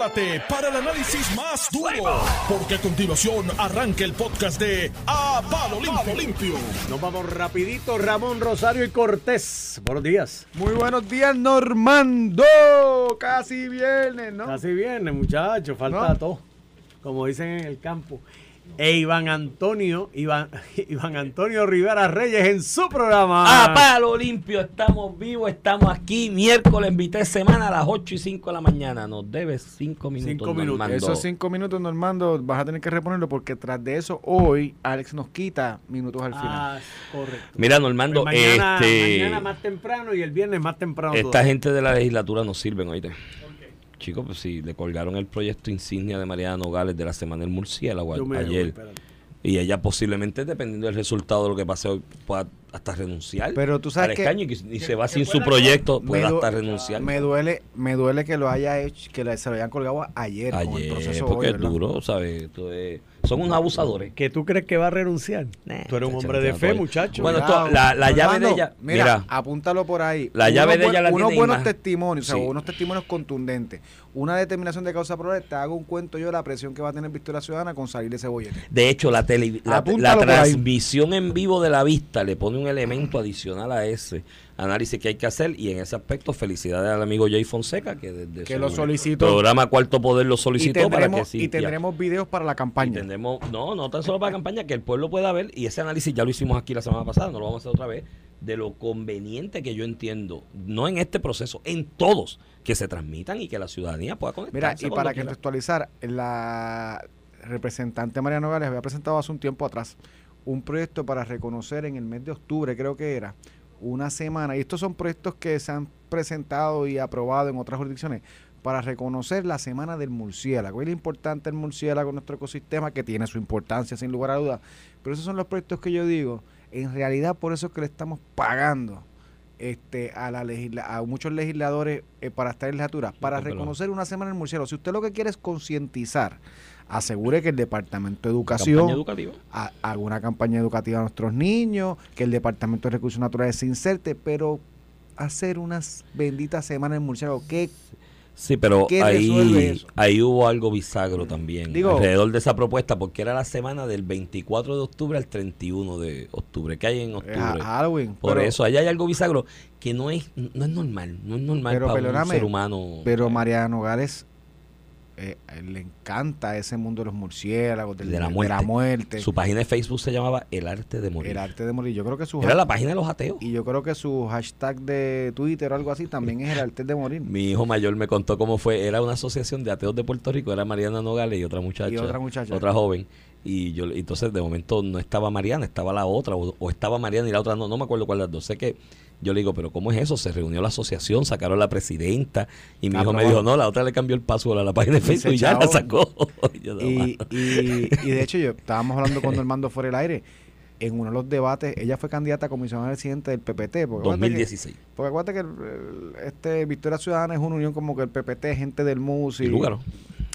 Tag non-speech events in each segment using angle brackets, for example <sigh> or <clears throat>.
prepárate para el análisis más duro, porque a continuación arranca el podcast de A Palo Limpio. Limpio. Nos vamos rapidito, Ramón Rosario y Cortés. Buenos días. Muy buenos días, Normando. Casi viernes, ¿no? Casi viene, muchachos, falta No. todo. Como dicen en el campo. E Iván Antonio, Iván, <laughs> Iván Antonio Rivera Reyes en su programa. A palo limpio, estamos vivos, estamos aquí. Miércoles, invité semana a las 8 y 5 de la mañana. Nos debes 5 minutos. Cinco minutos. Normando. Esos cinco minutos, Normando, vas a tener que reponerlo porque tras de eso, hoy Alex nos quita minutos al final. Ah, correcto. Mira, Normando, Pues mañana, este, mañana más temprano y el viernes más temprano. esta todavía. gente de la legislatura nos sirven, oíste. Chicos, pues sí, le colgaron el proyecto insignia de Mariana Nogales de la Semana del Murciélago a- voy, ayer. Y ella posiblemente, dependiendo del resultado de lo que pase hoy, pueda hasta renunciar. Pero tú sabes al que- escaño y, que- y se va que sin su proyecto, du- hasta renunciar. Me duele, me duele que lo haya hecho, que se lo hayan colgado ayer, con el Ayer, proceso porque hoy, es duro, ¿sabes? Esto es- son unos abusadores. ¿Que tú crees que va a renunciar? Nah, tú eres un hombre de fe, muchacho. Bueno, esto- la- la llave de ella- Mira, mira. apúntalo por ahí. La llave de ella la Unos buenos testimonios, o sea, unos testimonios contundentes. Una determinación de causa probable, te hago un cuento yo de la presión que va a tener Victoria Ciudadana con salir de ese bollete. De hecho, la, tele- la, la transmisión en vivo de la vista le pone un elemento adicional a ese análisis que hay que hacer y en ese aspecto felicidades al amigo Jay Fonseca que desde Que su lo solicitó. programa Cuarto Poder lo Y solicitó para que sí y tendremos videos para la y campaña. tendremos- no, no tan solo para la campaña, que el pueblo pueda ver, y ese análisis ya lo hicimos aquí la semana pasada, no lo vamos a hacer otra vez, de lo conveniente que yo entiendo, no en este proceso, en todos, que se transmitan y que la ciudadanía pueda Mira, conectarse. y cuando para contextualizar, la representante Mariano Nogales había presentado hace un tiempo atrás un proyecto para reconocer en el mes de octubre, creo que era, una semana, y estos son proyectos que se han presentado y aprobado en otras jurisdicciones, para reconocer la semana del murciélago. Es importante el murciélago en nuestro ecosistema, que tiene su importancia sin lugar a dudas, pero esos son los proyectos que yo digo, en realidad por eso es que le estamos pagando este a la legisla- a muchos legisladores eh, para estar en legislatura, para reconocer una semana del murciélago. Si usted lo que quiere es concientizar, asegure que el Departamento de Educación haga una campaña educativa a nuestros niños, que el Departamento de Recursos Naturales se inserte, pero hacer unas benditas semanas del murciélago, ¿qué Sí, pero ¿Qué resuelve ahí, ahí hubo algo bisagro también Digo- alrededor de esa propuesta, porque era la semana del 24 de octubre al 31 de octubre. ¿Qué hay en es octubre? Halloween? Por Pero- eso, allá hay algo bisagro que no es, no es normal, no es normal Pero para un ser humano. Pero eh, Mariana Nogales eh, le encanta ese mundo de los murciélagos, del- De la de muerte, Su página de Facebook se llamaba El Arte de Morir. el arte de morir. Yo creo que su Era la página de los ateos. y yo creo que su hashtag de Twitter o algo así también es el arte de morir. Mi hijo mayor me contó cómo fue. Era una asociación de ateos de Puerto Rico. Era Mariana Nogales y otra muchacha. Y otra muchacha. Otra joven. Y yo entonces de momento no estaba Mariana, estaba la otra. O, o estaba Mariana y la otra no. No me acuerdo cuál de las dos. Sé que yo le digo, pero ¿cómo es eso? Se reunió la asociación, sacaron la presidenta. Y mi hijo me dijo, no, la otra le cambió el password a la página de Facebook y ya la sacó. <laughs> Y yo, "No, Y, mano". y, y de hecho, yo estábamos hablando con Normando fuera del aire. En uno de los debates, ella fue candidata a comisionada residente del PPT. Porque acuérdate que- 2016. Porque acuérdate que el- este Victoria Ciudadana es una unión como que el PPT, gente del MUS y, Y Lúgaro.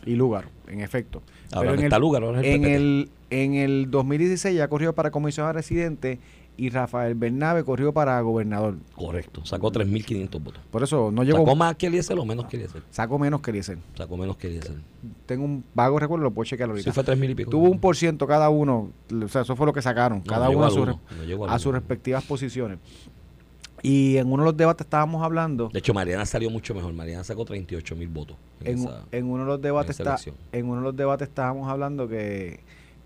y Lúgaro, en efecto. Ahora Pero no en está el, Lúgaro, ahora es el en PPT. el, en el 2016 ya corrió para comisionada residente y Rafael Bernabe corrió para gobernador. Correcto. Sacó 3.500 votos. Por eso no llegó, ¿Sacó más que Eliezer o menos que Eliezer? sacó menos que Eliezer. Sacó menos que Eliezer. Tengo un vago recuerdo, lo puedo chequear ahorita. Sí, fue 3.000 y pico. Tuvo un por ciento cada uno, o sea, eso fue lo que sacaron, No, cada uno a, su uno, no sus respectivas posiciones. Y en uno de los debates estábamos hablando, De hecho, Mariana salió mucho mejor. Mariana sacó 38 mil votos. En en, esa- en uno de los debates está, en uno de los debates estábamos hablando que,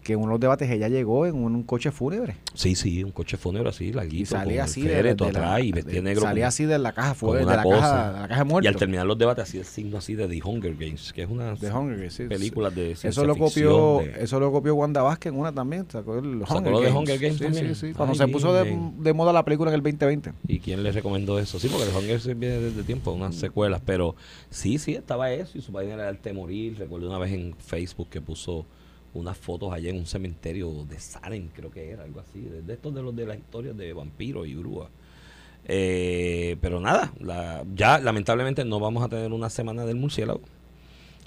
que en uno de los debates ella llegó en un, un coche fúnebre. Sí, sí, un coche fúnebre así, Y larguito. salía con así el de, la- y de- vestía negro. salía así de la caja fuera, de la cosa. caja, de la caja de Y al terminar los debates hacía el signo así de The Hunger Games, que es una de Hunger Games, sí, película de Eso ciencia lo ficción copió, de- eso lo copió Wanda Vázquez en una también, sacó el ¿Sacó Hunger lo de. Hunger Games sí, también? sí, sí, cuando se puso de, moda la película en el 2020. ¿Y quién le recomendó eso? Sí, porque el Hunger Games viene desde tiempo, unas secuelas, pero sí, sí, estaba eso y su página era Arte de Morir. Recuerdo una vez en Facebook que puso unas fotos allá en un cementerio de Salem, creo que era, algo así, de, estos de los de las historias de vampiros y brujas. Eh, pero nada, ya lamentablemente no vamos a tener una semana del murciélago.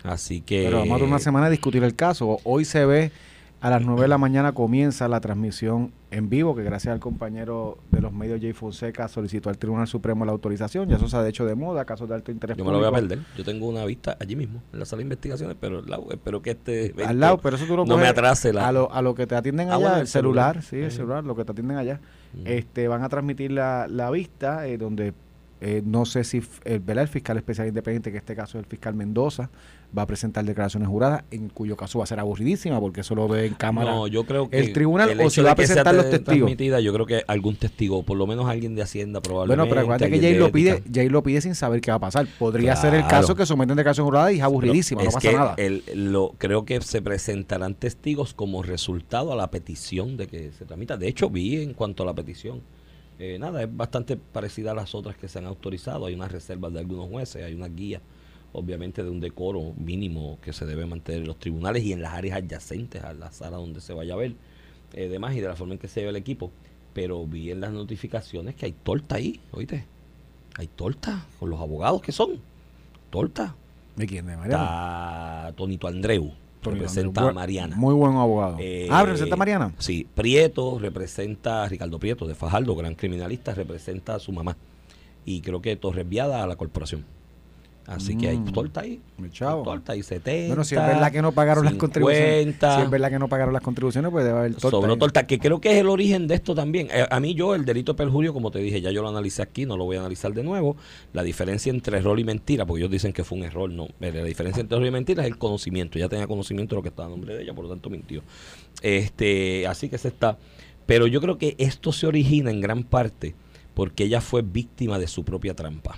Así que... Pero vamos a tener una semana a discutir el caso. Hoy se ve A las 9 de la mañana comienza la transmisión en vivo, que gracias al compañero de los medios Jay Fonseca solicitó al Tribunal Supremo la autorización. Ya eso se ha hecho de moda, casos de alto interés Yo me lo voy a perder. Yo tengo una vista allí mismo, en la sala de investigaciones, pero al lado, espero que este Al lado, pero eso tú lo no me atrase la... a lo, a lo que te atienden Ah, allá, bueno, el el celular, celular. sí, el celular, lo que te atienden allá. Este, van a transmitir la, la vista, eh, donde eh, no sé si el, ¿verdad? el fiscal especial independiente, que en este caso es el fiscal Mendoza, va a presentar declaraciones juradas, en cuyo caso va a ser aburridísima, porque eso lo ve en cámara. No, yo creo que el tribunal o si va a presentar los te- testigos. transmitida, yo creo que algún testigo, por lo menos alguien de Hacienda probablemente. Bueno, pero acuérdate que Jay lo pide. Jay lo pide sin saber qué va a pasar. Podría ser el caso que someten declaración jurada y es aburridísima, Pero no es pasa nada. el- lo, creo que se presentarán testigos como resultado a la petición de que se tramita. De hecho, vi en cuanto a la petición. eh, nada, es bastante parecida a las otras que se han autorizado. Hay unas reservas de algunos jueces, hay una guía, obviamente, de un decoro mínimo que se debe mantener en los tribunales y en las áreas adyacentes a la sala donde se vaya a ver. eh, demás y de la forma en que se lleva el equipo. Pero vi en las notificaciones que hay torta ahí, oíste. Hay torta con los abogados que son. Torta. ¿De quién? ¿De Mariana? Está Tonito Andreu, representa Andreu, a Mariana. Muy buen abogado. Eh, ah, ¿representa a Mariana? Sí, Prieto representa a Ricardo Prieto de Fajardo, gran criminalista, representa a su mamá. Y creo que Torres Viada a la corporación. Así que hay Mm. torta ahí. Chavo. Torta ahí 70. Bueno, si es verdad que no pagaron las contribuciones. 50. Si es verdad que no pagaron las contribuciones, pues debe haber torta. Sobró ahí. torta, que creo que es el origen de esto también. Eh, a mí yo, el delito de perjurio, como te dije, ya yo lo analicé aquí, no lo voy a analizar de nuevo. La diferencia entre error y mentira, porque ellos dicen que fue un error, no. Eh, La diferencia entre error y mentira es el conocimiento. Ya tenía conocimiento de lo que estaba a nombre de ella, por lo tanto mintió. Este, así que se está. Pero yo creo que esto se origina en gran parte porque ella fue víctima de su propia trampa.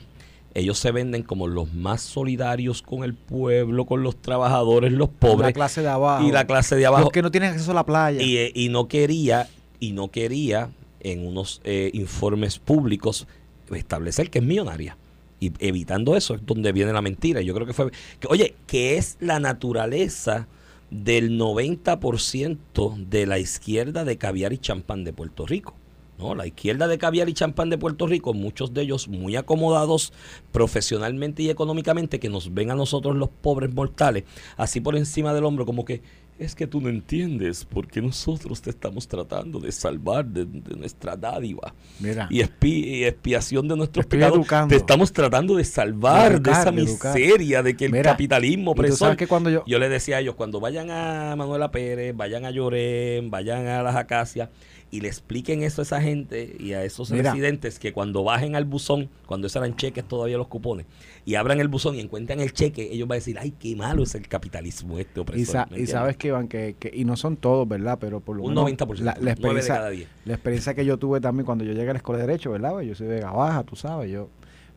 Ellos se venden como los más solidarios con el pueblo, con los trabajadores, los pobres. La clase de abajo. y la clase de abajo. Los que no tienen acceso a la playa. y, eh, y no quería y no quería en unos eh, informes públicos establecer que es millonaria. Y evitando eso es donde viene la mentira. Yo creo que fue que, oye que es la naturaleza del 90% de la izquierda de caviar y champán de Puerto Rico ¿no? La izquierda de caviar y champán de Puerto Rico, muchos de ellos muy acomodados profesionalmente y económicamente, que nos ven a nosotros los pobres mortales, así por encima del hombro, como que es que tú no entiendes porque nosotros te estamos tratando de salvar de, de nuestra dádiva Mira. y, expi- y expiación de nuestros pecados. educando. Te estamos tratando de salvar De educar, de de esa miseria de que el Mira, capitalismo opresor sabes que cuando yo- yo le decía a ellos, cuando vayan a Manuela Pérez, vayan a Llorén, vayan a las Acacias y le expliquen eso a esa gente y a esos Mira. residentes que cuando bajen al buzón, cuando esos eran cheques todavía los cupones, y abran el buzón y encuentran el cheque, ellos van a decir, ay, qué malo es el capitalismo este opresor. Y, sa- ¿me y sabes que, Iván, que, que- y no son todos, ¿verdad? Pero por lo Un menos 90%, la, la nueve de experiencia, cada diez. la experiencia que yo tuve también cuando yo llegué a la escuela de Derecho, ¿verdad? Pues Yo soy de Vega Baja, tú sabes, yo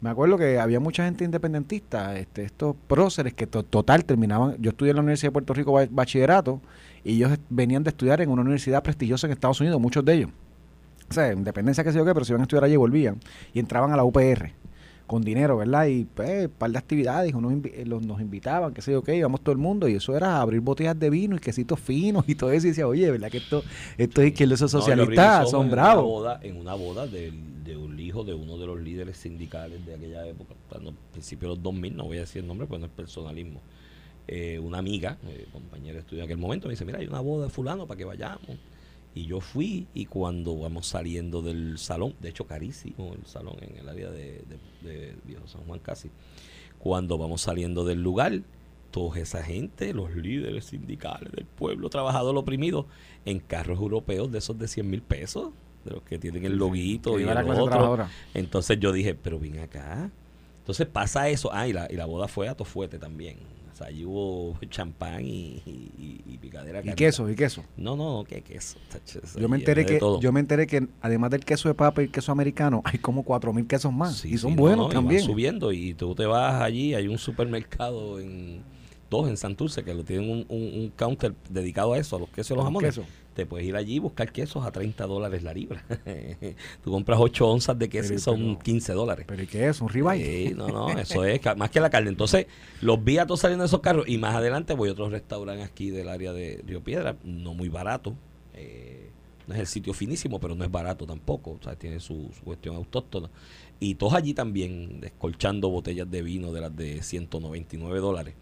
me acuerdo que había mucha gente independentista, este, estos próceres que to- total terminaban, yo estudié en la Universidad de Puerto Rico ba- bachillerato y ellos venían de estudiar en una universidad prestigiosa en Estados Unidos, muchos de ellos. O sea, independencia que sé yo qué, pero si iban a estudiar allí volvían y entraban a la UPR con dinero, ¿verdad? Y pues, un par de actividades, unos invi- eh, los- nos invitaban, qué sé yo qué, íbamos todo el mundo y eso era abrir botellas de vino y quesitos finos y todo eso y decía, oye, ¿verdad que esto, esto es No, yo abrí socialistas ojos son en bravos? Una boda, en una boda del- de un hijo de uno de los líderes sindicales de aquella época, cuando principio de los 2000, no voy a decir el nombre, pues no es personalismo. Eh, una amiga, eh, compañera de estudio en aquel momento, me dice, mira, hay una boda de fulano para que vayamos. Y yo fui y cuando vamos saliendo del salón, de hecho carísimo el salón en el área de, de- de Viejo San Juan casi, cuando vamos saliendo del lugar, toda esa gente, los líderes sindicales del pueblo trabajador oprimido, en carros europeos de esos de 100 mil pesos, de los que tienen el loguito y el otro. Entonces yo dije, pero ven acá. Entonces pasa eso. Ah, y la, y la boda fue a Tofuete también. O sea, allí hubo <laughs> champán y, y, y- picadera. Y carita. queso, y queso. No, no, ¿qué queso? Yo me enteré que yo me enteré que además del queso de papa y el queso americano, hay como cuatro mil quesos más Sí, y son sí, no, buenos no, y van también. subiendo y tú te vas allí, hay un supermercado en dos en Santurce que lo tienen un, un- un counter dedicado a eso, a los quesos y los jamones. Te puedes ir allí y buscar quesos a 30 dólares la libra. <laughs> tú compras 8 onzas de queso y son pero- 15 dólares. Pero ¿y qué es? ¿Un ribeye? Sí, no, no, <laughs> eso es más que la carne. Entonces, los vi a todos saliendo de esos carros y más adelante voy a otro restaurante aquí del área de Río Piedra, no muy barato. eh, no es el sitio finísimo, pero no es barato tampoco. O sea, tiene su, su cuestión autóctona. Y todos allí también descolchando botellas de vino de las de 199 dólares.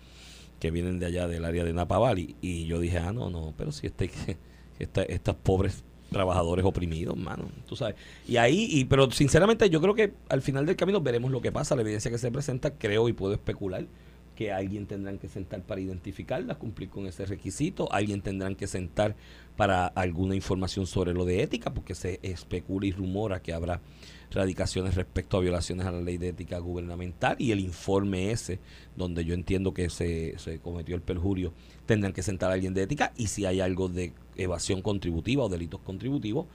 que vienen de allá del área de Napa Valley. Y yo dije, ah, no, no, pero si este, esta, estas pobres trabajadores oprimidos, mano, tú sabes. Y ahí, y, pero sinceramente yo creo que al final del camino veremos lo que pasa, la evidencia que se presenta, creo y puedo especular que alguien tendrán que sentar para identificarla, cumplir con ese requisito, alguien tendrán que sentar para alguna información sobre lo de ética, porque se especula y rumora que habrá radicaciones respecto a violaciones a la ley de ética gubernamental y el informe ese, donde yo entiendo que se, se cometió el perjurio, tendrán que sentar a alguien de ética y si hay algo de evasión contributiva o delitos contributivos,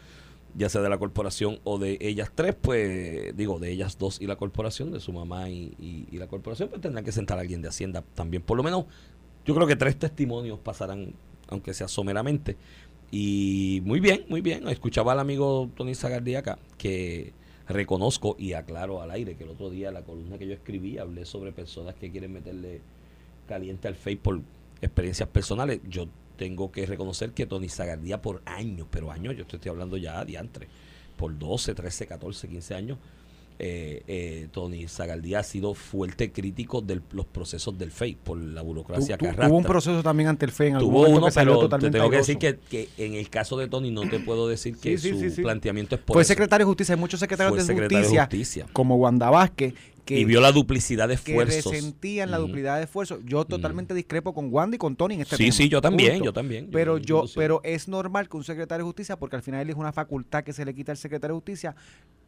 ya sea de la corporación o de ellas tres, pues digo, de ellas dos y la corporación, de su mamá y, la corporación, pues tendrán que sentar a alguien de Hacienda también. Por lo menos, yo creo que tres testimonios pasarán, aunque sea someramente. Y muy bien, muy bien. Escuchaba al amigo Tony Zagardí acá, que reconozco y aclaro al aire que el otro día la columna que yo escribí hablé sobre personas que quieren meterle caliente al Facebook por experiencias personales. Yo tengo que reconocer que Tony Zagardía por años, pero años, yo estoy hablando ya de antes, por 12, 13, 14, 15 años, eh, eh, Tony Zagaldía ha sido fuerte crítico de los procesos del FEI por la burocracia que arrastra. Tuvo un proceso también ante el FEI en algún Tuvo uno, pero te tengo que decir que, en el caso de Tony no te puedo decir que su planteamiento es por Fue secretario de justicia, hay muchos secretarios de justicia, como Wanda Vázquez, y vio la duplicidad de esfuerzos. Que resentían la duplicidad de esfuerzos. Yo totalmente discrepo con Wanda y con Tony en este sí, Sí, yo también, yo también. Pero yo, pero es normal que un secretario de justicia, porque al final es una facultad que se le quita al secretario de justicia,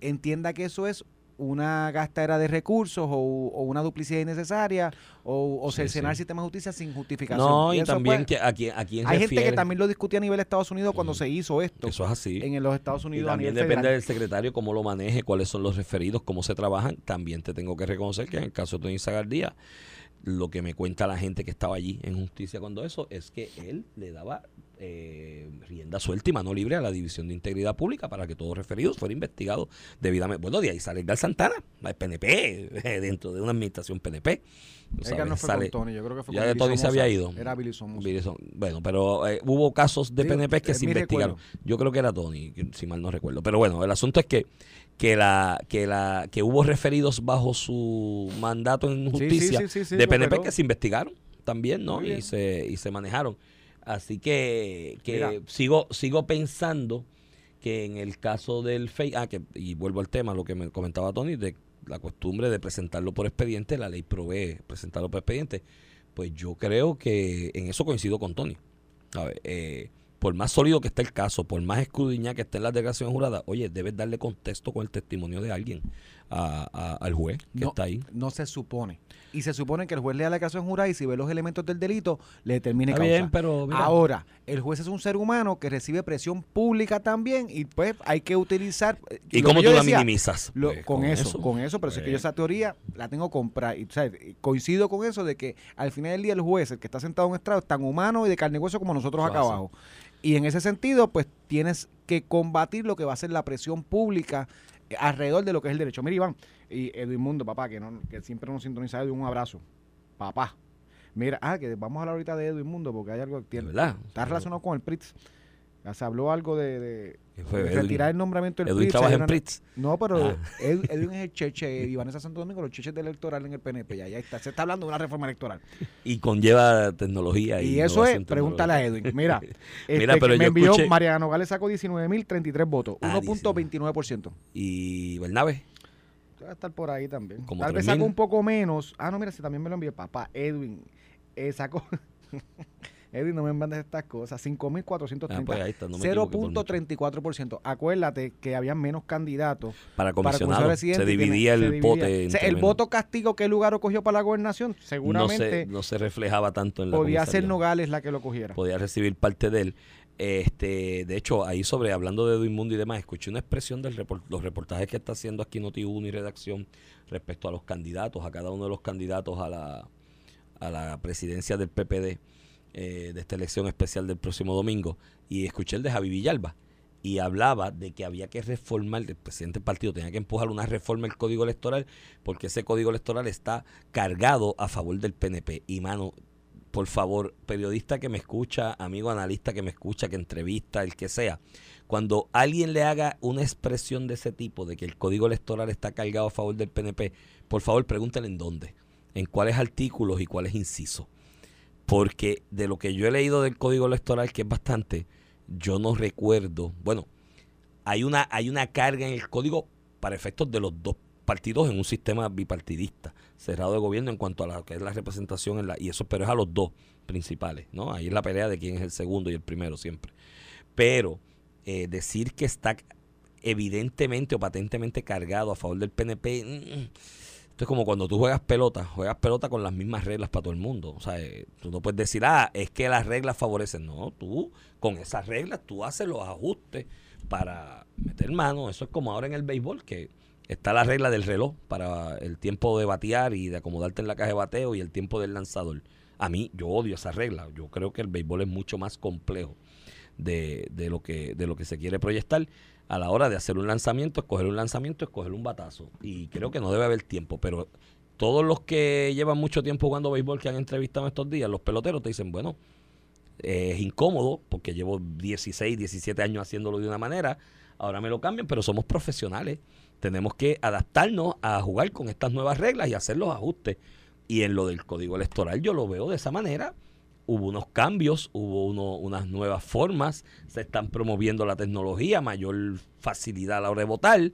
entienda que eso es una gastadera de recursos o, una duplicidad innecesaria o, o cercenar el sistema de justicia sin justificación. No, y, también que aquí, aquí Hay gente que también lo discutía a nivel de Estados Unidos cuando se hizo esto. Eso es así. En los Estados Unidos. también depende del secretario cómo lo maneje, cuáles son los referidos, cómo se trabajan. También te tengo que reconocer que en el caso de Tony Zagardía, lo que me cuenta la gente que estaba allí en justicia cuando eso es que él le daba eh, rienda suelta y mano libre a la División de Integridad Pública para que todos referidos fueran investigados debidamente. Bueno, de ahí sale Edgar Santana, el PNP, eh, dentro de una administración PNP. Edgar no fue con Tony, yo creo que fue ya con Tony se había ido. Era. Bueno, pero eh, hubo casos de PNP que se investigaron. Yo creo que era Tony, si mal no recuerdo. Pero bueno, el asunto es que que la que la que hubo referidos bajo su mandato en justicia de PNP que se investigaron también, ¿no? Y se y se manejaron. Así que, que sigo, sigo pensando que en el caso del FEI, ah, que, y vuelvo al tema, lo que me comentaba Tony, de la costumbre de presentarlo por expediente, la ley provee presentarlo por expediente, pues yo creo que en eso coincido con Tony. A ver, eh, por más sólido que esté el caso, por más escudriña que esté en la declaración jurada, oye, debes darle contexto con el testimonio de alguien al juez que está ahí. No se supone. Y se supone que el juez lea la declaración jurada y si ve los elementos del delito, le determine causa. Bien, pero Ahora, el juez es un ser humano que recibe presión pública también y pues hay que utilizar... Eh, ¿Y cómo tú la minimizas? Pues, con, eso, con eso, pero es que yo pues. esa teoría la tengo comprada. Y, coincido con eso de que al final del día el juez, el que está sentado en un estrado, es tan humano y de carne y hueso como nosotros acá abajo. Y en ese sentido, pues tienes que combatir lo que va a ser la presión pública alrededor de lo que es el derecho. Mira, Iván, y Edwin Mundo, papá, que, no, que siempre nos sintoniza un abrazo. Papá. Mira, ah, que vamos a hablar ahorita de Edwin Mundo porque hay algo que tiene. ¿verdad? Está relacionado con el PRITS. Se habló algo de, retirar el nombramiento del Edwin trabaja en PRITS. No, pero ah. <laughs> Edwin es el cheche y Vanessa Santo Domingo, los cheches del electoral en el PNP. Ya, ya está. Se está hablando de una reforma electoral. Y conlleva tecnología. Y, eso es, pregúntale a Edwin. Mira, <laughs> Mira este, me envió Mariano Gales sacó 19.033 votos, 1.29%. Ah, ¿Y Bernabe? Va a estar por ahí también. Tal vez sacó un poco menos. Ah, no, mira, si también me lo envió papá. Edwin eh, sacó. Edwin, no me mandes estas cosas. 5.430. Ah, pues 0.34%. Acuérdate que había menos candidatos. Para comisionado. se dividía el pote. el voto castigo que el lugar cogió para la gobernación, seguramente. No se, reflejaba tanto en la Podía ser Nogales la que lo cogiera. Podía recibir parte de él. Este, de hecho, ahí sobre, hablando de Edwin Mundo y demás, escuché una expresión de los reportajes que está haciendo aquí Noti1 y redacción respecto a los candidatos, a cada uno de los candidatos a la, a la presidencia del PPD eh, de esta elección especial del próximo domingo y escuché el de Javi Villalba y hablaba de que había que reformar, el presidente del partido tenía que empujar una reforma del código electoral porque ese código electoral está cargado a favor del PNP. Y mano, por favor, periodista que me escucha, amigo analista que me escucha, que entrevista, el que sea, cuando alguien le haga una expresión de ese tipo, de que el código electoral está cargado a favor del PNP, por favor pregúntenle en dónde, en cuáles artículos y cuáles incisos porque de lo que yo he leído del código electoral, que es bastante, yo no recuerdo, bueno, hay una, hay una carga en el código para efectos de los dos partidos en un sistema bipartidista, cerrado de gobierno en cuanto a lo que es la representación, en la, y eso pero es a los dos principales, ¿no? Ahí es la pelea de quién es el segundo y el primero siempre. Pero eh, decir que está evidentemente o patentemente cargado a favor del PNP, mm, esto es como cuando tú juegas pelota, juegas pelota con las mismas reglas para todo el mundo. O sea, eh, tú no puedes decir, ah, es que las reglas favorecen. No, tú con esas reglas tú haces los ajustes para meter mano. Eso es como ahora en el béisbol, que está la regla del reloj para el tiempo de batear y de acomodarte en la caja de bateo y el tiempo del lanzador. A mí, yo odio esa regla. Yo creo que el béisbol es mucho más complejo de, de, lo, que, de lo que se quiere proyectar a la hora de hacer un lanzamiento, escoger un lanzamiento, escoger un batazo. Y creo que no debe haber tiempo, pero todos los que llevan mucho tiempo jugando béisbol que han entrevistado estos días, los peloteros te dicen, bueno, es incómodo porque llevo 16, 17 años haciéndolo de una manera, ahora me lo cambian, pero somos profesionales. Tenemos que adaptarnos a jugar con estas nuevas reglas y hacer los ajustes. Y en lo del código electoral yo lo veo de esa manera hubo unos cambios, hubo uno, unas nuevas formas, se están promoviendo la tecnología, mayor facilidad a la hora de votar,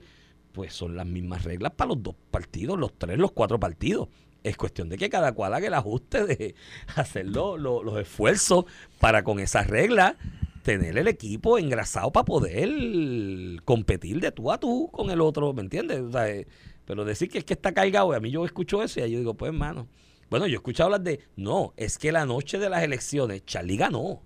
pues son las mismas reglas para los dos partidos, los tres, los cuatro partidos. Es cuestión de que cada cual haga el ajuste de <laughs> hacer los esfuerzos para con esas reglas tener el equipo engrasado para poder competir de tú a tú con el otro, ¿me entiendes? Eh, pero decir que es que está cargado, y a mí yo escucho eso y yo digo, pues hermano, bueno, yo he escuchado hablar de, no, es que la noche de las elecciones, Charlie ganó.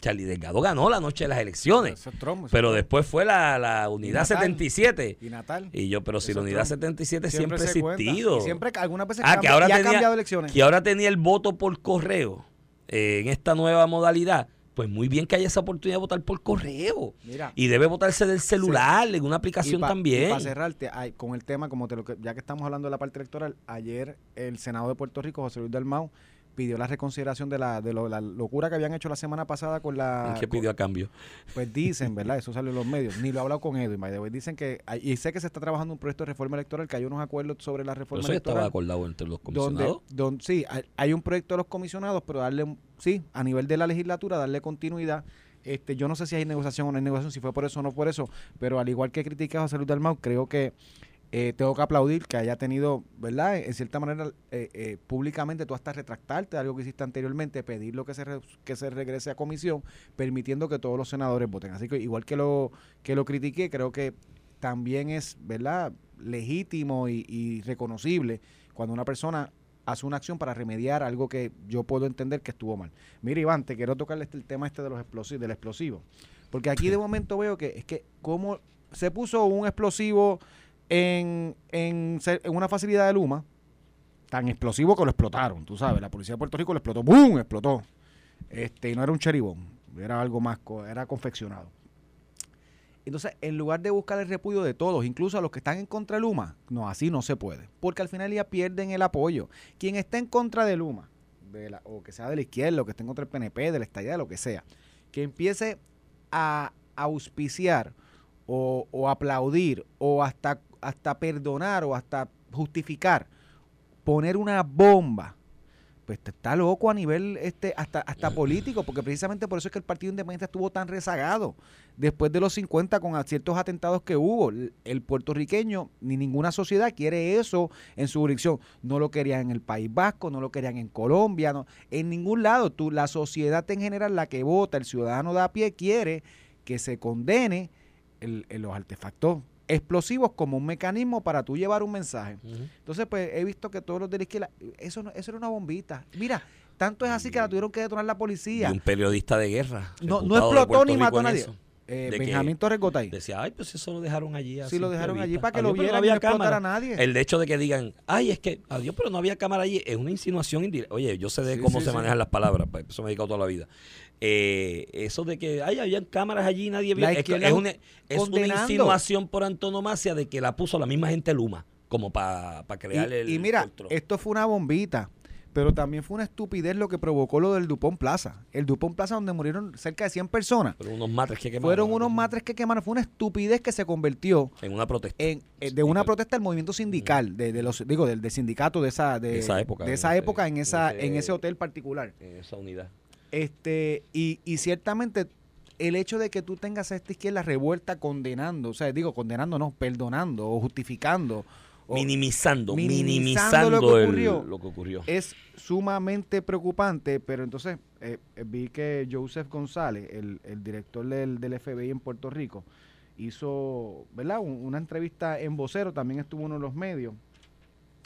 Charlie Delgado ganó la noche de las elecciones. pero después fue la, unidad 77. Y Natal. Y yo, pero si la unidad 77 siempre, ha existido. siempre, algunas veces ah, que ahora ha cambiado elecciones. Que ahora tenía el voto por correo eh, en esta nueva modalidad pues muy bien que haya esa oportunidad de votar por correo. y debe votarse del celular, en una aplicación también. para cerrarte, con el tema, como te lo que, ya que estamos hablando de la parte electoral, ayer el Senado de Puerto Rico, José Luis Dalmau, pidió la reconsideración de la, de la locura que habían hecho la semana pasada con la... <laughs> ¿Qué pidió a cambio? Pues dicen, <laughs> ¿verdad? Eso sale en los medios. Ni lo he hablado con Edwin, dicen que... Y sé que se está trabajando un proyecto de reforma electoral, que hay unos acuerdos sobre la reforma eso electoral. estaba acordado entre los comisionados. Donde, sí, hay, un proyecto de los comisionados, pero darle, sí, a nivel de la legislatura, darle continuidad. Este, yo no sé si hay negociación o no hay negociación, si fue por eso o no por eso, pero al igual que critica a José Luis Dalmau, creo que eh, tengo que aplaudir que haya tenido, ¿verdad? En cierta manera, eh, eh, públicamente tú hasta retractarte de algo que hiciste anteriormente, pedir lo que se, que se regrese a comisión, permitiendo que todos los senadores voten. Así que igual que lo, que lo critiqué, creo que también es, ¿verdad? Legítimo y, reconocible cuando una persona hace una acción para remediar algo que yo puedo entender que estuvo mal. Mira, Iván, te quiero tocarle este, el tema este de los explosivos, del explosivo. Porque aquí de momento veo que es que como se puso un explosivo en, en, una facilidad de Luma, tan explosivo que lo explotaron, tú sabes, la policía de Puerto Rico lo explotó, ¡boom! explotó. Este, y no era un cheribón, era algo más, era confeccionado. Entonces, en lugar de buscar el repudio de todos, incluso a los que están en contra de Luma, no, así no se puede. Porque al final ya pierden el apoyo. Quien está en contra de Luma, o que sea de la izquierda, o que esté en contra del PNP, de la estadía, de lo que sea, que empiece a auspiciar o aplaudir o hasta hasta perdonar o hasta justificar poner una bomba, pues está loco a nivel este hasta hasta <clears throat> político, porque precisamente por eso es que el Partido Independiente estuvo tan rezagado después de los 50 con ciertos atentados que hubo. El puertorriqueño ni ninguna sociedad quiere eso en su jurisdicción. No lo querían en el País Vasco, no lo querían en Colombia, no, en ningún lado. Tú, la sociedad en general, la que vota, el ciudadano de a pie, quiere que se condene el, los artefactos explosivos como un mecanismo para tú llevar un mensaje. Entonces, pues he visto que todos los de la izquierda, eso, eso era una bombita. Mira, tanto es así que la tuvieron que detonar la policía. Y un periodista de guerra. No, no explotó ni mató a nadie. Eh, Benjamín Torres Gotay. Decía, ay, pues eso lo dejaron allí. sí, lo dejaron allí para que lo vieran no había y cámara. a nadie. El hecho de que digan, ay, es que, adiós, pero no había cámara allí, es una insinuación indirecta. Oye, yo sé de cómo se manejan las palabras, pues, eso me he dedicado toda la vida. Eh, eso de que ay, había cámaras allí nadie vio. Es, una, insinuación por antonomasia de que la puso la misma gente Luma, como para crear el. Y mira, esto fue una bombita. Pero también fue una estupidez lo que provocó lo del Dupont Plaza. El Dupont Plaza donde murieron cerca de 100 personas. Fueron unos matres que quemaron. Fueron unos matres que quemaron. Fue una estupidez que se convirtió En una protesta. en, eh, de una protesta del movimiento sindical, de, de los digo del, del sindicato de esa de, De esa época, de esa época en en esa ese- en ese hotel particular. En esa unidad. Este, y, y ciertamente el hecho de que tú tengas a esta izquierda revuelta condenando, o sea, digo, condenando, no, perdonando o justificando. Minimizando, minimizando minimizando, lo que el- ocurrió. lo que ocurrió. es sumamente preocupante, pero entonces eh, eh, vi que Joseph González, el, el director del, del FBI en Puerto Rico, hizo ¿verdad? Un- una entrevista en vocero, también estuvo uno de los medios,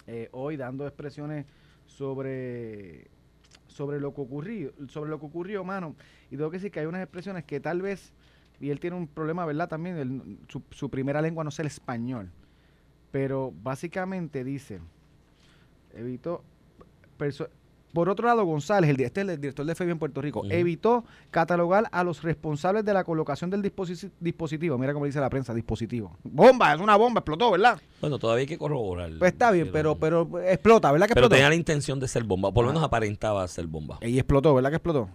eh, hoy dando expresiones sobre sobre lo que ocurrió, sobre lo que ocurrió, mano. Y tengo que decir que hay unas expresiones que tal vez, y él tiene un problema, ¿verdad? También, su primera lengua no es el español. Pero básicamente dice, evitó, por otro lado, González, el, este es el director de FBI en Puerto Rico, evitó catalogar a los responsables de la colocación del disposi- dispositivo. Mira cómo dice la prensa, dispositivo. Bomba, es una bomba, explotó, ¿verdad? Bueno, todavía hay que corroborar. Pues está bien, pero, pero explota, ¿verdad que Pero explotó? tenía la intención de ser bomba. Por lo Ah. menos aparentaba ser bomba. Y explotó, ¿verdad que explotó?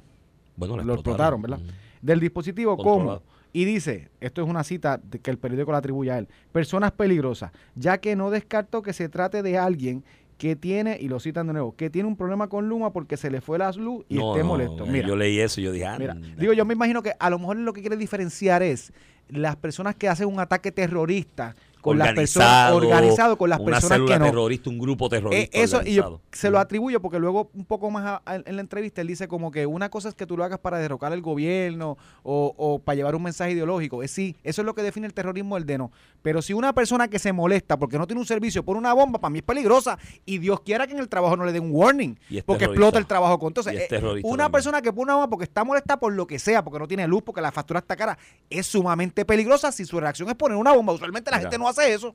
Bueno, lo explotaron, ¿verdad? Del dispositivo Controlado. como y dice, esto es una cita que el periódico la atribuye a él, personas peligrosas, ya que no descarto que se trate de alguien que tiene, y lo citan de nuevo, que tiene un problema con Luma porque se le fue la luz y No, esté molesto. Mira, yo leí eso y yo dije, ah, mira, digo, yo me imagino que a lo mejor lo que quiere diferenciar es las personas que hacen un ataque terrorista con las personas organizado con las una personas célula que no. terrorista, un grupo Eh, terrorista eso y yo se lo atribuyo porque luego un poco más a- a- en la entrevista él dice como que una cosa es que tú lo hagas para derrocar el gobierno o, o para llevar un mensaje ideológico. Es sí, eso es lo que define el terrorismo el de no. Pero si una persona que se molesta porque no tiene un servicio por una bomba, para mí es peligrosa y Dios quiera que en el trabajo no le den un warning porque explota el trabajo con entonces eh, una también. persona que pone una bomba porque está molesta por lo que sea, porque no tiene luz, porque la factura está cara, es sumamente peligrosa si su reacción es poner una bomba. Usualmente la Mira. gente no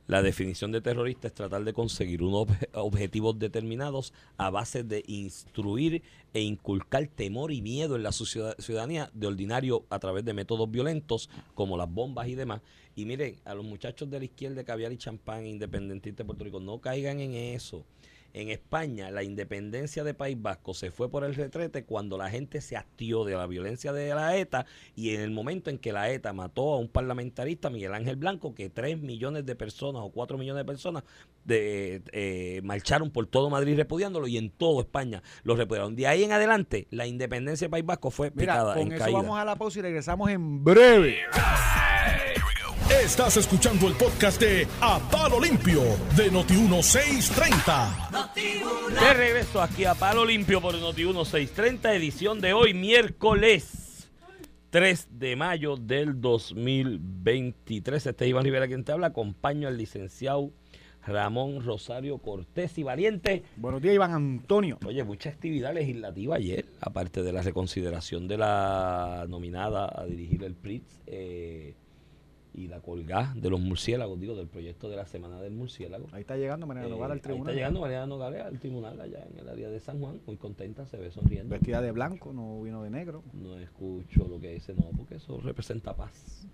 La definición de terrorista es tratar de conseguir unos obje- objetivos determinados a base de instruir e inculcar temor y miedo en la ciudad- ciudadanía de ordinario a través de métodos violentos como las bombas y demás. Y miren, a los muchachos de la izquierda, caviar y champán, independentistas de Puerto Rico, no caigan en eso. En España, la independencia de País Vasco se fue por el retrete cuando la gente se hastió de la violencia de la ETA y en el momento en que la ETA mató a un parlamentarista, Miguel Ángel Blanco, que 3 millones de personas o 4 millones de personas de, eh, marcharon por todo Madrid repudiándolo y en todo España lo repudiaron. De ahí en adelante, la independencia de País Vasco fue Mira, picada con en eso caída. vamos a la pausa y regresamos en breve. Estás escuchando el podcast de A Palo Limpio de Noti1630. De regreso aquí a Palo Limpio por Noti 1630, edición de hoy, miércoles 3 de mayo del 2023. Este es Iván Rivera quien te habla. Acompaño al licenciado Ramón Rosario Cortés y Valiente. Buenos días, Iván Antonio. Oye, mucha actividad legislativa ayer, aparte de la reconsideración de la nominada a dirigir el PRITS eh, y la colgada de los murciélagos, digo, del proyecto de la Semana del Murciélago. Ahí está llegando Mariana Eh, Nogales al ahí tribunal. está llegando Mariana Nogales al tribunal allá en el área de San Juan, muy contenta, se ve sonriendo. Vestida de blanco, no vino de negro. No escucho lo que dice, no, porque eso representa paz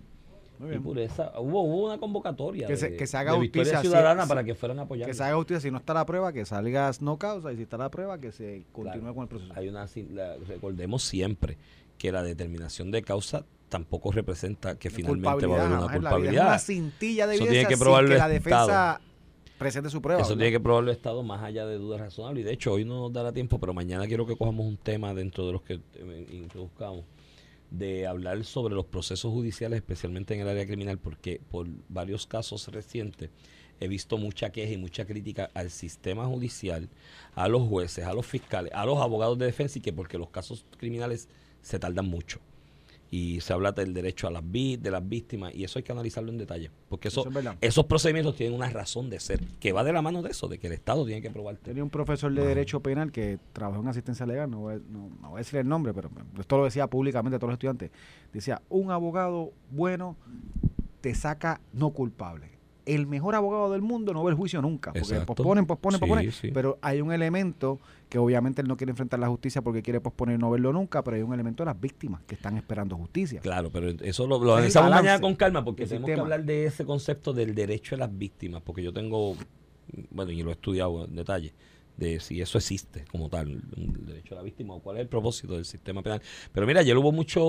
Muy y bien. pureza. Hubo, hubo una convocatoria Que se- de, que se haga de justicia, Ciudadana para que fueran a apoyar. Que se haga justicia. Si no está la prueba, que salga no causa. Y si está la prueba, que se continúe Claro. con el proceso. Hay una, la- recordemos siempre que la determinación de causa tampoco representa que finalmente va a haber una vida. Es culpabilidad. una cintilla de Eso tiene que probarlo que la defensa presente su prueba. Eso ¿verdad? tiene que probarlo el Estado más allá de dudas razonables. Y de hecho, hoy no nos dará tiempo, pero mañana quiero que cojamos un tema dentro de los que eh, introduzcamos, de hablar sobre los procesos judiciales, especialmente en el área criminal, porque por varios casos recientes he visto mucha queja y mucha crítica al sistema judicial, a los jueces, a los fiscales, a los abogados de defensa, y que porque los casos criminales se tardan mucho. Y se habla del derecho a las vi- de las víctimas, y eso hay que analizarlo en detalle, porque eso, Eso es verdad. esos procedimientos tienen una razón de ser, que va de la mano de eso, de que el Estado tiene que probarte. Tenía un profesor de Derecho Penal que trabajó en asistencia legal, no voy, no, no voy a decir el nombre, pero esto lo decía públicamente a todos los estudiantes. Decía, un abogado bueno te saca no culpable. El mejor abogado del mundo no ve el juicio nunca, porque Exacto. posponen, posponen, Sí, posponen. sí. Pero hay un elemento que obviamente él no quiere enfrentar la justicia porque quiere posponer y no verlo nunca, pero hay un elemento de las víctimas que están esperando justicia. Claro, pero eso lo, lo analizamos mañana con calma, porque tenemos que hablar de ese concepto del derecho a las víctimas, porque yo tengo, bueno, y lo he estudiado en detalle, de si eso existe como tal, el derecho a la víctima o cuál es el propósito del sistema penal. Pero mira, ayer hubo mucho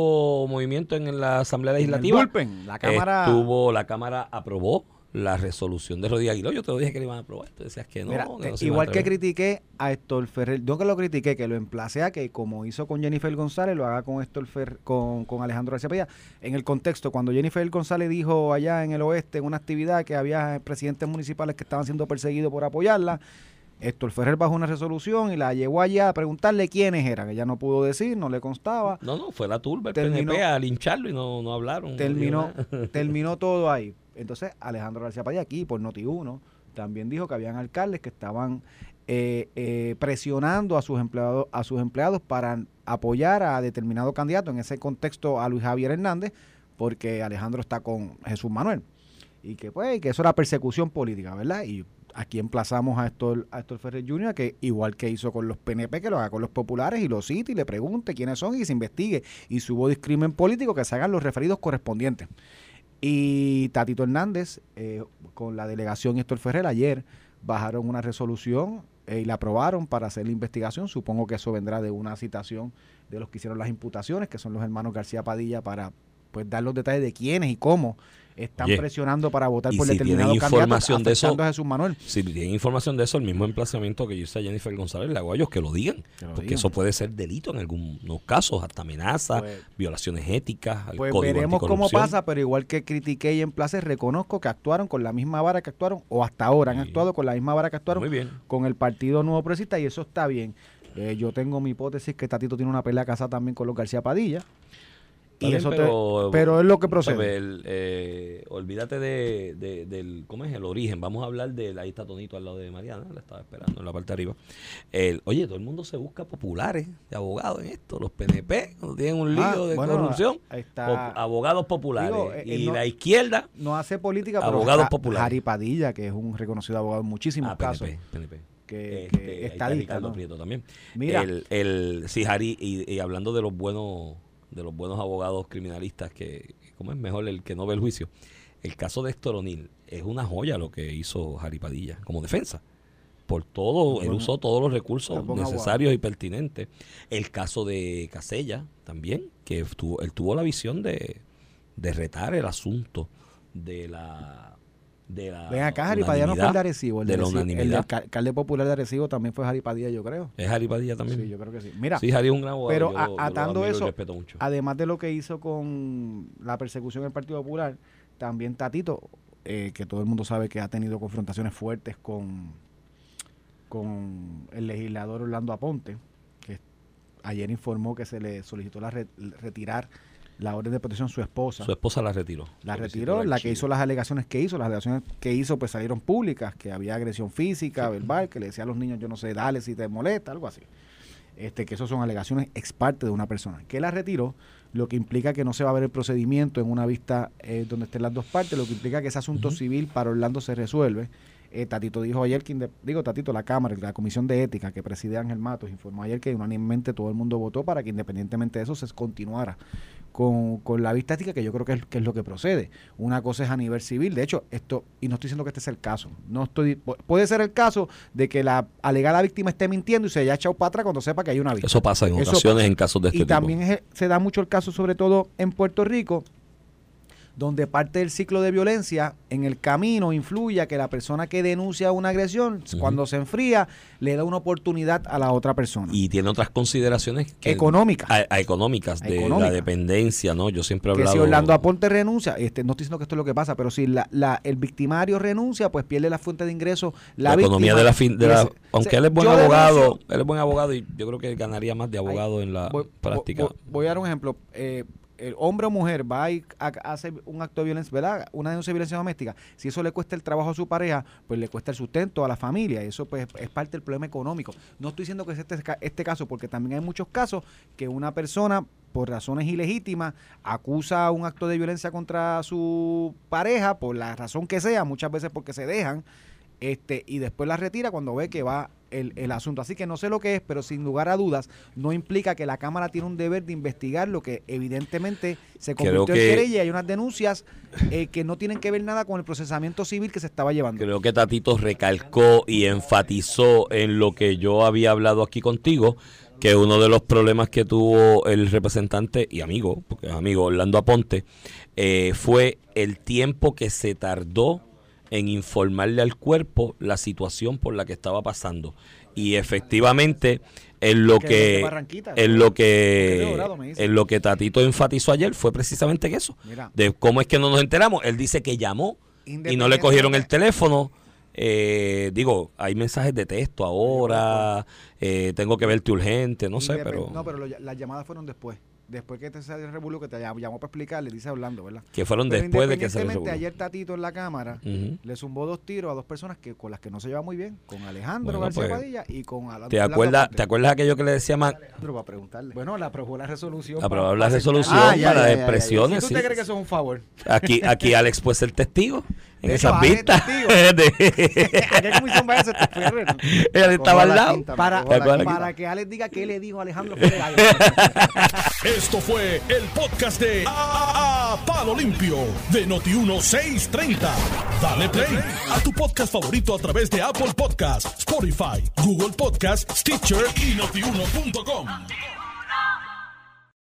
movimiento en la Asamblea En el Legislativa. bullpen, la Cámara... Estuvo, la Cámara aprobó la resolución de Rodríguez Aguiló. Yo te lo dije que le iban a aprobar. Tú decías que no. Mira, que no se igual que critiqué a Héctor Ferrer, yo que lo critiqué, que lo emplacé a que como hizo con Jennifer González, lo haga con Héctor Fer- con, con Alejandro García Padilla. En el contexto, cuando Jennifer González dijo allá en el oeste, en una actividad, que había presidentes municipales que estaban siendo perseguidos por apoyarla, Héctor Ferrer bajó una resolución y la llevó allá a preguntarle quiénes eran. Ella no pudo decir, no le constaba. No, no, fue la turba, el Terminó- PNP a lincharlo y no, no hablaron. no terminó, <laughs> terminó todo ahí. Entonces, Alejandro García Padilla aquí, por Noti1, también dijo que habían alcaldes que estaban eh, eh, presionando a sus empleados a sus empleados para apoyar a determinado candidato, en ese contexto a Luis Javier Hernández, porque Alejandro está con Jesús Manuel. Y que pues, que eso era persecución política, ¿verdad? Y aquí emplazamos a Héctor, a Ferrer Jr. que igual que hizo con los PNP, que lo haga con los populares y los cite y le pregunte quiénes son y se investigue. Y si hubo discrimen político, que se hagan los referidos correspondientes. Y Tatito Hernández, eh, con la delegación Héctor Ferrer, ayer bajaron una resolución eh, y la aprobaron para hacer la investigación. Supongo que eso vendrá de una citación de los que hicieron las imputaciones, que son los hermanos García Padilla, para pues dar los detalles de quiénes y cómo están presionando para votar y por si determinado tienen candidato, información de eso- a Jesús Manuel. Si tienen información de eso, el mismo emplazamiento que yo hice a Jennifer González, le hago a ellos que lo digan. Que lo porque digan. eso puede ser delito en algunos casos, hasta amenazas, Pues- violaciones éticas, al Pues código veremos cómo pasa, pero igual que critiqué y en place, reconozco que actuaron con la misma vara que actuaron, o hasta ahora han Sí. actuado con la misma vara que actuaron Muy bien. con el Partido Nuevo Progresista y eso está bien. Eh, yo tengo mi hipótesis que Tatito tiene una pelea casada también con los García Padilla. Y bien, eso te- pero, pero es lo que procede. El, eh, olvídate de, de- del, ¿cómo es el origen? Vamos a hablar de, ahí está Tonito al lado de Mariana, la estaba esperando en la parte de arriba. El, oye, todo el mundo se busca populares de abogados en esto, los PNP, tienen un lío Ah, de bueno, corrupción, está. pop- abogados populares. Digo, eh, y eh, no- la izquierda, No hace política, pero Abogados populares. Harry Padilla, que es un reconocido abogado en muchísimos ah, casos, PNP, PNP. que, Este, que está Ricardo ¿no? Prieto también. Mira. El, el, sí, Harry, y, y hablando de los buenos de los buenos abogados criminalistas, que ¿cómo es mejor el que no ve el juicio? El caso de Héctor O'Neill es una joya lo que hizo Harry Padilla como defensa. Por todo, él usó todos los recursos necesarios y pertinentes. El caso de Casella también, que tuvo, él tuvo la visión de, de retar el asunto de la de la Ven acá, Harry Padilla no fue el de. Arecibo. El de de la el alcalde popular de Arecibo también fue Harry Padilla, yo creo. Es Harry Padilla también. Sí, yo creo que sí. Mira, Sí, es un gran abogado. pero yo a- lo- yo lo atando eso, mucho. además de lo que hizo con la persecución del Partido Popular, también Tatito, eh, que todo el mundo sabe que ha tenido confrontaciones fuertes con, con el legislador Orlando Aponte, que ayer informó que se le solicitó la re- retirar la orden de protección su esposa. Su esposa la retiró. La retiró, la que hizo las alegaciones que hizo, las alegaciones que hizo pues salieron públicas, que había agresión física, verbal, que le decía a los niños, yo no sé, dale si te molesta, algo así. Este, que eso son alegaciones ex parte de una persona. Que la retiró, lo que implica que no se va a ver el procedimiento en una vista eh, donde estén las dos partes, lo que implica que ese asunto civil para Orlando se resuelve. Eh, Tatito dijo ayer que, digo Tatito, la Cámara, la Comisión de Ética que preside Ángel Matos, informó ayer que unánimemente todo el mundo votó para que independientemente de eso se continuara con, con la vista ética, que yo creo que es, que es lo que procede. Una cosa es a nivel civil, de hecho, esto, y no estoy diciendo que este sea el caso, no estoy, pu- puede ser el caso de que la alegada víctima esté mintiendo y se haya echado para atrás cuando sepa que hay una vista. Eso pasa en Eso ocasiones pasa. en casos de este y tipo. también es- se da mucho el caso, sobre todo en Puerto Rico, donde parte del ciclo de violencia en el camino influye a que la persona que denuncia una agresión, cuando se enfría, le da una oportunidad a la otra persona. Y tiene otras consideraciones que Económicas. a- a económicas de la dependencia, ¿no? Yo siempre he que hablado si Orlando Aponte renuncia, este, no estoy diciendo que esto es lo que pasa, pero si la, la- el victimario renuncia, pues pierde la fuente de ingreso. La, la, economía víctima. de la, fin, de la- aunque se- él es buen abogado, denuncio- él es buen abogado y yo creo que él ganaría más de abogado en la voy, práctica. voy- voy a dar un ejemplo. Eh, el hombre o mujer va y ha- hace un acto de violencia, ¿verdad? Una denuncia de violencia doméstica. Si eso le cuesta el trabajo a su pareja, pues le cuesta el sustento a la familia. Eso pues es parte del problema económico. No estoy diciendo que es este, este caso, porque también hay muchos casos que una persona, por razones ilegítimas, acusa un acto de violencia contra su pareja, por la razón que sea, muchas veces porque se dejan, este, y después la retira cuando ve que va el, el asunto. Así que no sé lo que es, pero sin lugar a dudas, no implica que la Cámara tiene un deber de investigar lo que evidentemente se convirtió que- en querella y hay unas denuncias eh, que no tienen que ver nada con el procesamiento civil que se estaba llevando. Creo que Tatito recalcó y enfatizó en lo que yo había hablado aquí contigo, que uno de los problemas que tuvo el representante y amigo, porque es amigo Orlando Aponte, eh, fue el tiempo que se tardó en informarle al cuerpo la situación por la que estaba pasando. Y efectivamente, en lo Que en lo que, en lo que Tatito enfatizó ayer fue precisamente eso, de cómo es que no nos enteramos. Él dice que llamó y no le cogieron el teléfono. Eh, digo, hay mensajes de texto ahora, eh, tengo que verte urgente, no sé, pero No, pero las llamadas fueron después. Después que te salió el revuelo que te llam- llamó para explicar, le dice hablando, ¿verdad? que fueron Pero después de que se les independientemente, revolvió. ayer Tatito en la cámara Ujú. le zumbó dos tiros a dos personas que con las que no se lleva muy bien, con Alejandro Bueno, García pues, Padilla y con Alan- ¿Te acuerdas. ¿Te acuerdas aquello que le decía Man? Alejandro, para preguntarle. Bueno, le aprobó la resolución. Aprobar para- la para resolución aceptar- Ah, ya, para ya, expresiones. ¿Y tú sí. te crees que eso es un favor? Aquí, aquí Alex puede ser testigo <laughs> en <laughs> De esas vistas. testigo. De- ¿A qué comisión va a ser? Te. Él <laughs> estaba al la lado. quinta, Para, para que Alex diga qué le dijo a Alejandro. <laughs> Esto fue el podcast de A, Palo Limpio de Noti1630. Dale play a tu podcast favorito a través de Apple Podcasts, Spotify, Google Podcasts, Stitcher y notiuno.com.